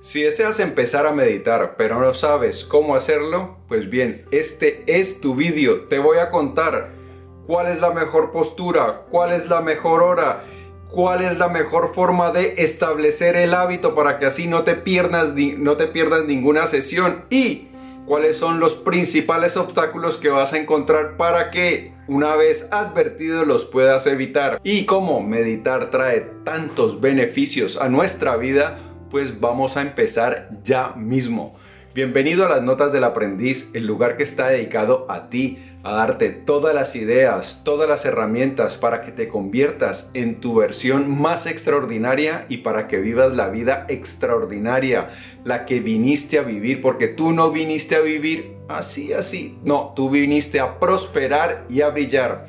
Si deseas empezar a meditar pero no sabes cómo hacerlo, pues bien, este es tu vídeo. Te voy a contar cuál es la mejor postura, cuál es la mejor hora, cuál es la mejor forma de establecer el hábito para que así no te pierdas, no te pierdas ninguna sesión y cuáles son los principales obstáculos que vas a encontrar para que una vez advertido los puedas evitar y cómo meditar trae tantos beneficios a nuestra vida pues vamos a empezar ya mismo. Bienvenido a las Notas del Aprendiz, el lugar que está dedicado a ti, a darte todas las ideas, todas las herramientas para que te conviertas en tu versión más extraordinaria y para que vivas la vida extraordinaria, la que viniste a vivir, porque tú no viniste a vivir así, así, no, tú viniste a prosperar y a brillar.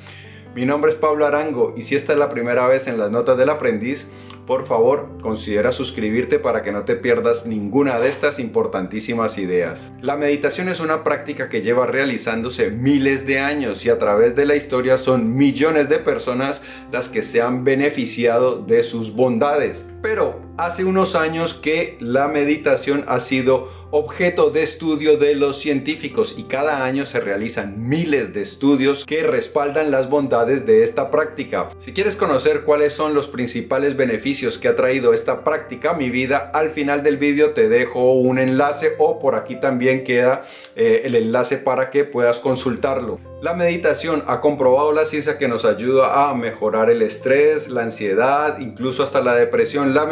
Mi nombre es Pablo Arango y si esta es la primera vez en las Notas del Aprendiz, por favor considera suscribirte para que no te pierdas ninguna de estas importantísimas ideas. La meditación es una práctica que lleva realizándose miles de años y a través de la historia son millones de personas las que se han beneficiado de sus bondades. Pero hace unos años que la meditación ha sido objeto de estudio de los científicos y cada año se realizan miles de estudios que respaldan las bondades de esta práctica. Si quieres conocer cuáles son los principales beneficios que ha traído esta práctica a mi vida, al final del vídeo te dejo un enlace o por aquí también queda eh, el enlace para que puedas consultarlo. La meditación ha comprobado la ciencia que nos ayuda a mejorar el estrés, la ansiedad, incluso hasta la depresión. La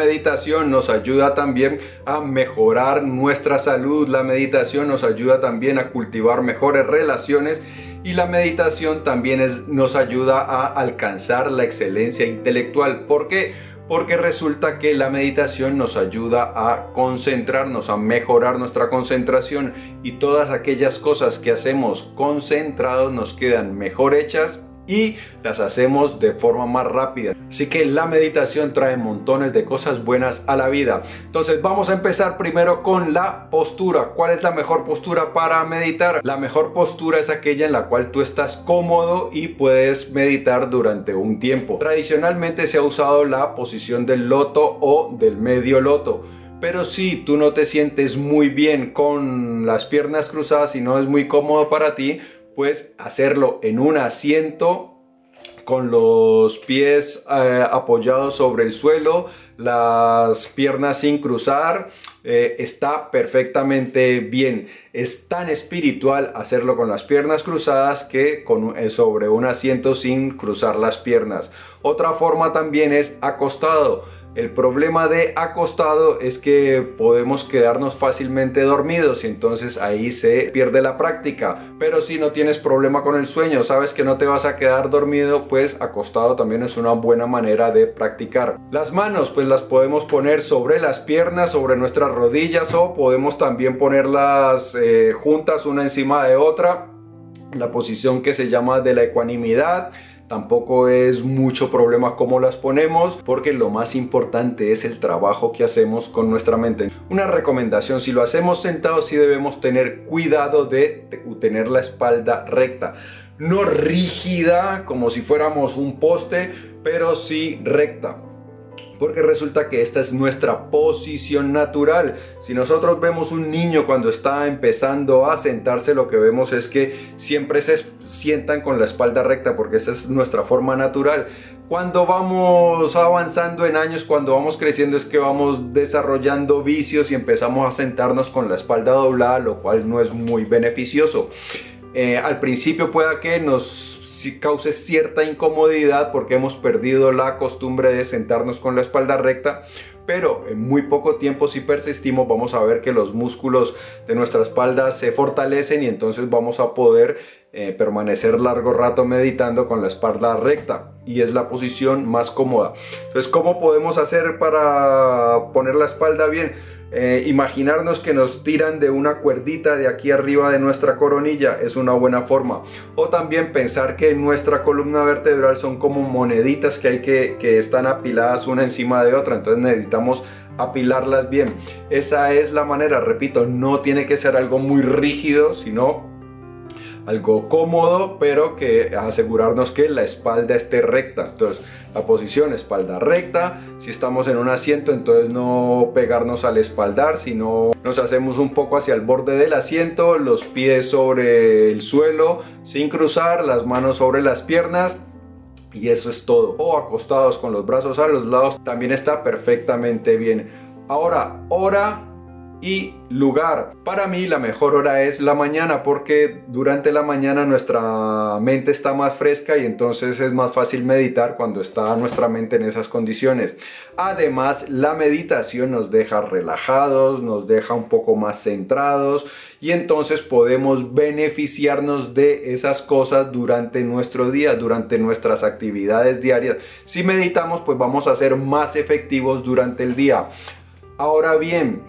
nos ayuda también a mejorar nuestra salud. La meditación nos ayuda también a cultivar mejores relaciones y la meditación también nos ayuda a alcanzar la excelencia intelectual. ¿Por qué? porque resulta que la meditación nos ayuda a concentrarnos, a mejorar nuestra concentración y todas aquellas cosas que hacemos concentrados nos quedan mejor hechas y las hacemos de forma más rápida. Así que la meditación trae montones de cosas buenas a la vida. Entonces vamos a empezar primero con la postura. ¿Cuál es la mejor postura para meditar? La mejor postura es aquella en la cual tú estás cómodo y puedes meditar durante un tiempo. Tradicionalmente se ha usado la posición del loto o del medio loto. Pero si tú no te sientes muy bien con las piernas cruzadas y no es muy cómodo para ti, pues hacerlo en un asiento con los pies eh, apoyados sobre el suelo, las piernas sin cruzar, eh, está perfectamente bien. Es tan espiritual hacerlo con las piernas cruzadas que con, eh, sobre un asiento sin cruzar las piernas. Otra forma también es acostado el problema de acostado es que podemos quedarnos fácilmente dormidos y entonces ahí se pierde la práctica. Pero si no tienes problema con el sueño, sabes que no te vas a quedar dormido, pues acostado también es una buena manera de practicar. Las manos pues las podemos poner sobre las piernas, sobre nuestras rodillas o podemos también ponerlas eh, juntas una encima de otra. La posición que se llama de la ecuanimidad Tampoco es mucho problema cómo las ponemos porque lo más importante es el trabajo que hacemos con nuestra mente. Una recomendación, si lo hacemos sentados sí debemos tener cuidado de tener la espalda recta. No rígida como si fuéramos un poste, pero sí recta porque resulta que esta es nuestra posición natural. Si nosotros vemos un niño cuando está empezando a sentarse, lo que vemos es que siempre se sientan con la espalda recta, porque esa es nuestra forma natural. Cuando vamos avanzando en años, cuando vamos creciendo, es que vamos desarrollando vicios y empezamos a sentarnos con la espalda doblada, lo cual no es muy beneficioso. Eh, al principio pueda que nos cause cierta incomodidad porque hemos perdido la costumbre de sentarnos con la espalda recta, pero en muy poco tiempo si persistimos vamos a ver que los músculos de nuestra espalda se fortalecen y entonces vamos a poder eh, permanecer largo rato meditando con la espalda recta y es la posición más cómoda. Entonces, ¿cómo podemos hacer para poner la espalda bien? Eh, imaginarnos que nos tiran de una cuerdita de aquí arriba de nuestra coronilla es una buena forma. O también pensar que nuestra columna vertebral son como moneditas que hay que, que están apiladas una encima de otra. Entonces necesitamos apilarlas bien. Esa es la manera, repito, no tiene que ser algo muy rígido, sino algo cómodo, pero que asegurarnos que la espalda esté recta. Entonces, la posición espalda recta. Si estamos en un asiento, entonces no pegarnos al espaldar, sino nos hacemos un poco hacia el borde del asiento, los pies sobre el suelo, sin cruzar, las manos sobre las piernas y eso es todo. O acostados con los brazos a los lados también está perfectamente bien. Ahora, hora y lugar. Para mí la mejor hora es la mañana porque durante la mañana nuestra mente está más fresca y entonces es más fácil meditar cuando está nuestra mente en esas condiciones. Además la meditación nos deja relajados, nos deja un poco más centrados y entonces podemos beneficiarnos de esas cosas durante nuestro día, durante nuestras actividades diarias. Si meditamos pues vamos a ser más efectivos durante el día. Ahora bien,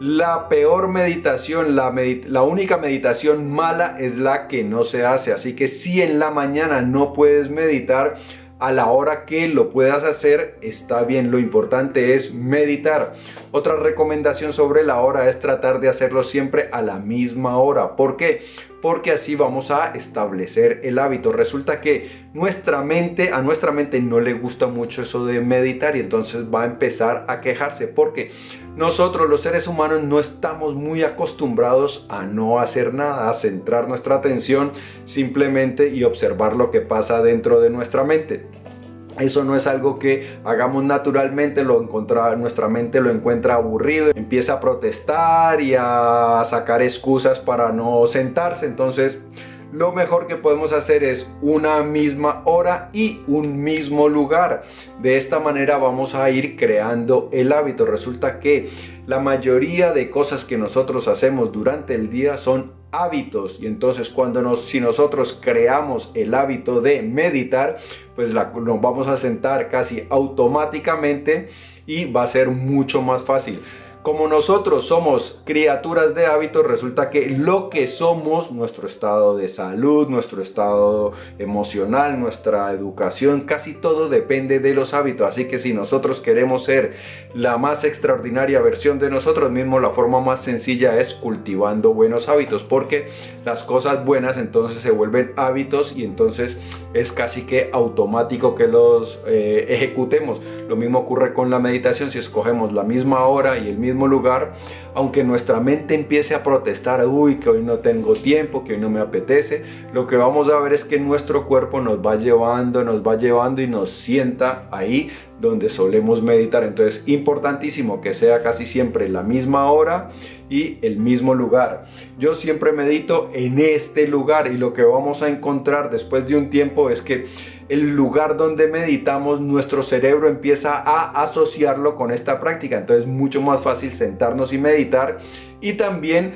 la peor meditación, la, única meditación mala es la que no se hace. Así que si en la mañana no puedes meditar, a la hora que lo puedas hacer está bien, lo importante es meditar. Otra recomendación sobre la hora es tratar de hacerlo siempre a la misma hora. ¿Por qué? Porque así vamos a establecer el hábito. Resulta que nuestra mente, a nuestra mente no le gusta mucho eso de meditar y entonces va a empezar a quejarse porque nosotros los seres humanos no estamos muy acostumbrados a no hacer nada, a centrar nuestra atención simplemente y observar lo que pasa dentro de nuestra mente. Eso no es algo que hagamos naturalmente, lo encontra, nuestra mente lo encuentra aburrido, empieza a protestar y a sacar excusas para no sentarse. Entonces, lo mejor que podemos hacer es una misma hora y un mismo lugar. De esta manera vamos a ir creando el hábito. Resulta que la mayoría de cosas que nosotros hacemos durante el día son hábitos. Y entonces cuando nos si nosotros creamos el hábito de meditar pues nos vamos a sentar casi automáticamente y va a ser mucho más fácil como nosotros somos criaturas de hábitos, resulta que lo que somos, nuestro estado de salud, nuestro estado emocional, nuestra educación, casi todo depende de los hábitos. Así que si nosotros queremos ser la más extraordinaria versión de nosotros mismos, la forma más sencilla es cultivando buenos hábitos, porque las cosas buenas entonces se vuelven hábitos y entonces es casi que automático que los eh, ejecutemos. Lo mismo ocurre con la meditación, si escogemos la misma hora y el lugar, aunque nuestra mente empiece a protestar, uy, que hoy no tengo tiempo, que hoy no me apetece, lo que vamos a ver es que nuestro cuerpo nos va llevando, nos va llevando y nos sienta ahí donde solemos meditar. Entonces, importantísimo que sea casi siempre la misma hora el mismo lugar. Yo siempre medito en este lugar y lo que vamos a encontrar después de un tiempo es que el lugar donde meditamos, nuestro cerebro empieza a asociarlo con esta práctica. Entonces, es mucho más fácil sentarnos y meditar y también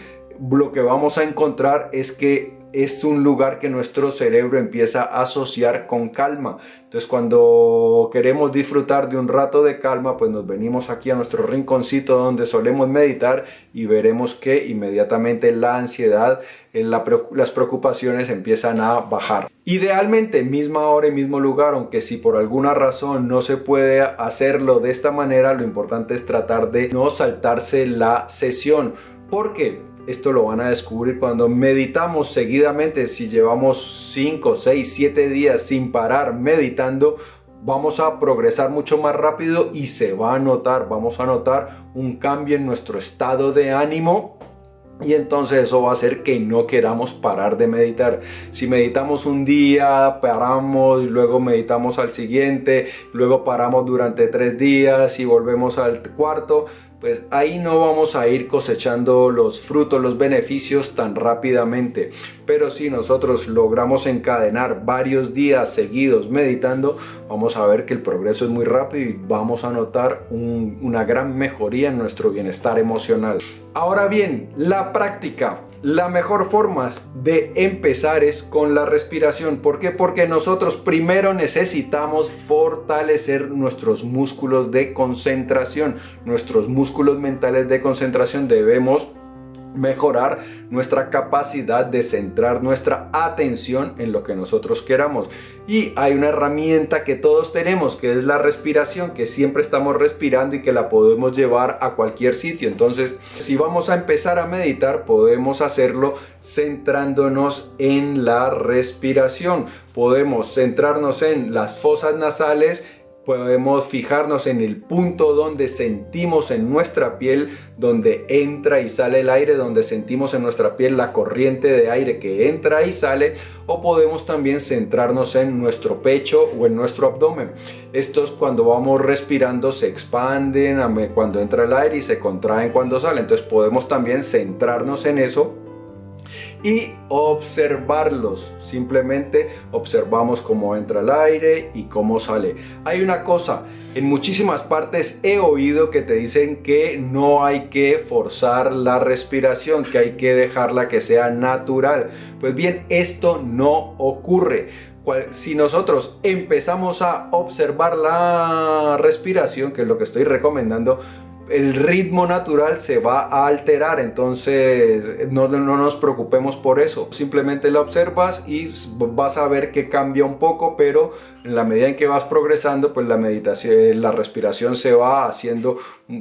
lo que vamos a encontrar es que es un lugar que nuestro cerebro empieza a asociar con calma. Entonces cuando queremos disfrutar de un rato de calma, pues nos venimos aquí a nuestro rinconcito donde solemos meditar y veremos que inmediatamente la ansiedad, las preocupaciones empiezan a bajar. Idealmente misma hora y mismo lugar, aunque si por alguna razón no se puede hacerlo de esta manera, lo importante es tratar de no saltarse la sesión. ¿Por qué? Esto lo van a descubrir cuando meditamos seguidamente. Si llevamos 5, 6, 7 días sin parar meditando, vamos a progresar mucho más rápido y se va a notar, vamos a notar un cambio en nuestro estado de ánimo y entonces eso va a hacer que no queramos parar de meditar. Si meditamos un día, paramos, luego meditamos al siguiente, luego paramos durante tres días y volvemos al cuarto, pues ahí no vamos a ir cosechando los frutos, los beneficios tan rápidamente. Pero si nosotros logramos encadenar varios días seguidos meditando, vamos a ver que el progreso es muy rápido y vamos a notar una gran mejoría en nuestro bienestar emocional. Ahora bien, la práctica. La mejor forma de empezar es con la respiración. ¿Por qué? Porque nosotros primero necesitamos fortalecer nuestros músculos de concentración. Nuestros músculos mentales de concentración debemos mejorar nuestra capacidad de centrar nuestra atención en lo que nosotros queramos. Y hay una herramienta que todos tenemos, que es la respiración, que siempre estamos respirando y que la podemos llevar a cualquier sitio. Entonces, si vamos a empezar a meditar, podemos hacerlo centrándonos en la respiración. Podemos centrarnos en las fosas nasales podemos fijarnos en el punto donde sentimos en nuestra piel, donde entra y sale el aire, donde sentimos en nuestra piel la corriente de aire que entra y sale, o podemos también centrarnos en nuestro pecho o en nuestro abdomen. Estos cuando vamos respirando se expanden cuando entra el aire y se contraen cuando sale, entonces podemos también centrarnos en eso y observarlos. Simplemente observamos cómo entra el aire y cómo sale. Hay una cosa, en muchísimas partes he oído que te dicen que no hay que forzar la respiración, que hay que dejarla que sea natural. Pues bien, esto no ocurre si nosotros empezamos a observar la respiración, que es lo que estoy recomendando, el ritmo natural se va a alterar, entonces no, no, nos preocupemos por eso. Simplemente la observas y vas a ver que cambia un poco, pero en la medida en que vas progresando, pues la meditación, la respiración se va haciendo,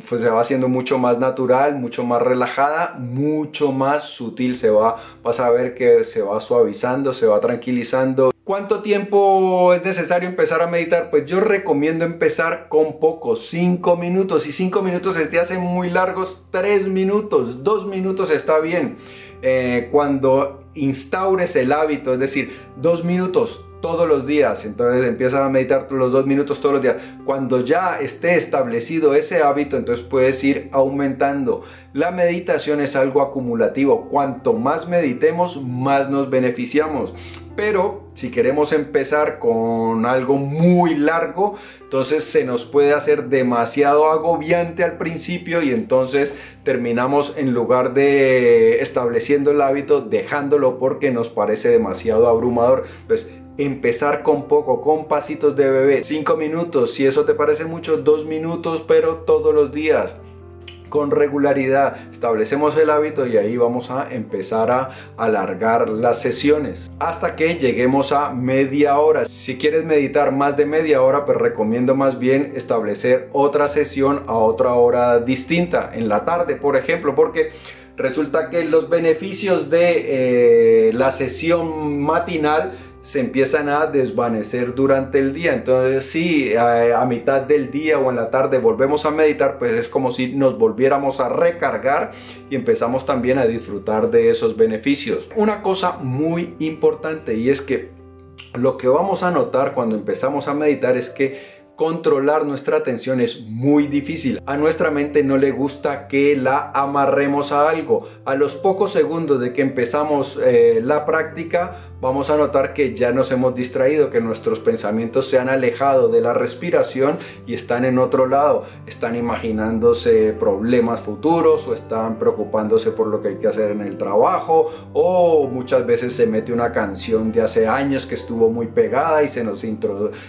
pues se va haciendo mucho más natural, mucho más relajada, mucho más sutil. Se va, vas a ver que se va suavizando, se va tranquilizando. ¿Cuánto tiempo es necesario empezar a meditar? Pues yo recomiendo empezar con poco, 5 minutos. Y 5 minutos se te hacen muy largos, 3 minutos, 2 minutos está bien. Eh, cuando instaures el hábito, es decir, 2 minutos todos los días, entonces empiezas a meditar los dos minutos todos los días. Cuando ya esté establecido ese hábito, entonces puedes ir aumentando. La meditación es algo acumulativo. Cuanto más meditemos, más nos beneficiamos. Pero si queremos empezar con algo muy largo, entonces se nos puede hacer demasiado agobiante al principio y entonces terminamos en lugar de estableciendo el hábito, dejándolo porque nos parece demasiado abrumador. Empezar con poco, con pasitos de bebé, 5 minutos, si eso te parece mucho, 2 minutos, pero todos los días con regularidad. Establecemos el hábito y ahí vamos a empezar a alargar las sesiones. Hasta que lleguemos a media hora. Si quieres meditar más de media hora pues recomiendo más bien establecer otra sesión a otra hora distinta en la tarde por ejemplo porque resulta que los beneficios de eh, la sesión matinal se empiezan a desvanecer durante el día. Entonces, si a, mitad del día o en la tarde volvemos a meditar, pues es como si nos volviéramos a recargar y empezamos también a disfrutar de esos beneficios. Una cosa muy importante y es que lo que vamos a notar cuando empezamos a meditar es que controlar nuestra atención es muy difícil. A nuestra mente no le gusta que la amarremos a algo. A los pocos segundos de que empezamos eh, la práctica, vamos a notar que ya nos hemos distraído, que nuestros pensamientos se han alejado de la respiración y están en otro lado, están imaginándose problemas futuros o están preocupándose por lo que hay que hacer en el trabajo o muchas veces se mete una canción de hace años que estuvo muy pegada y se nos,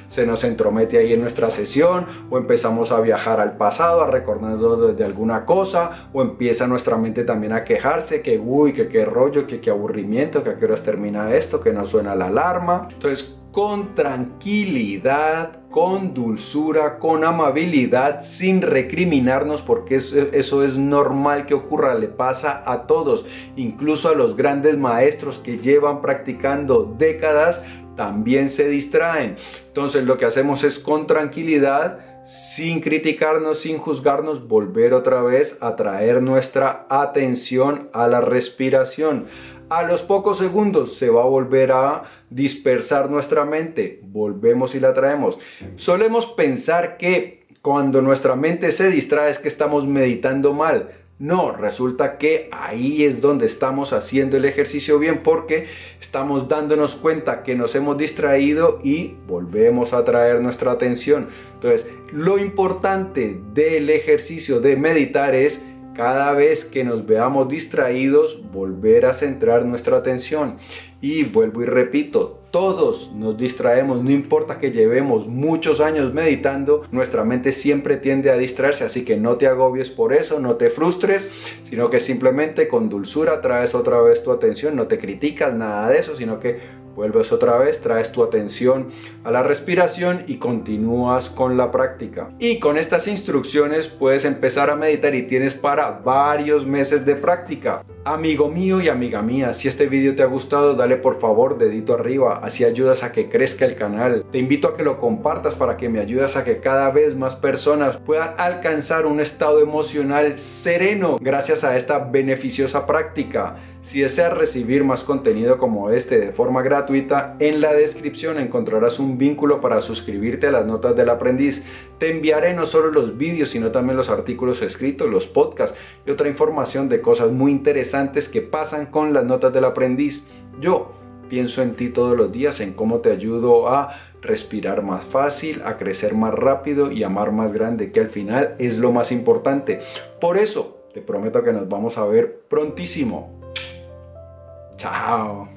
se nos entromete ahí en nuestra sesión o empezamos a viajar al pasado, a recordarnos de alguna cosa o empieza nuestra mente también a quejarse que uy, que qué rollo, que qué aburrimiento, que a qué horas termina esto que no suena la alarma. Entonces, con tranquilidad, con dulzura, con amabilidad, sin recriminarnos, porque eso, es normal que ocurra, le pasa a todos, incluso a los grandes maestros que llevan practicando décadas, también se distraen. Entonces lo que hacemos es con tranquilidad, sin criticarnos, sin juzgarnos, volver otra vez a traer nuestra atención a la respiración a los pocos segundos se va a volver a dispersar nuestra mente. Volvemos y la traemos. Solemos pensar que cuando nuestra mente se distrae es que estamos meditando mal. No, resulta que ahí es donde estamos haciendo el ejercicio bien porque estamos dándonos cuenta que nos hemos distraído y volvemos a traer nuestra atención. Entonces, lo importante del ejercicio de meditar es cada vez que nos veamos distraídos, volver a centrar nuestra atención. Y vuelvo y repito, todos nos distraemos, no importa que llevemos muchos años meditando, nuestra mente siempre tiende a distraerse, así que no te agobies por eso, no te frustres, sino que simplemente con dulzura traes otra vez tu atención, no te criticas nada de eso, sino que Vuelves otra vez, traes tu atención a la respiración y continúas con la práctica. Y con estas instrucciones puedes empezar a meditar y tienes para varios meses de práctica. Amigo mío y amiga mía, si este video te ha gustado, dale por favor dedito arriba, así ayudas a que crezca el canal. Te invito a que lo compartas para que me ayudes a que cada vez más personas puedan alcanzar un estado emocional sereno gracias a esta beneficiosa práctica. Si deseas recibir más contenido como este de forma gratuita, en la descripción encontrarás un vínculo para suscribirte a las notas del aprendiz. Te enviaré no solo los vídeos, sino también los artículos escritos, los podcasts y otra información de cosas muy interesantes que pasan con las notas del aprendiz. Yo pienso en ti todos los días, en cómo te ayudo a respirar más fácil, a crecer más rápido y amar más grande, que al final es lo más importante. Por eso, te prometo que nos vamos a ver prontísimo. Chao.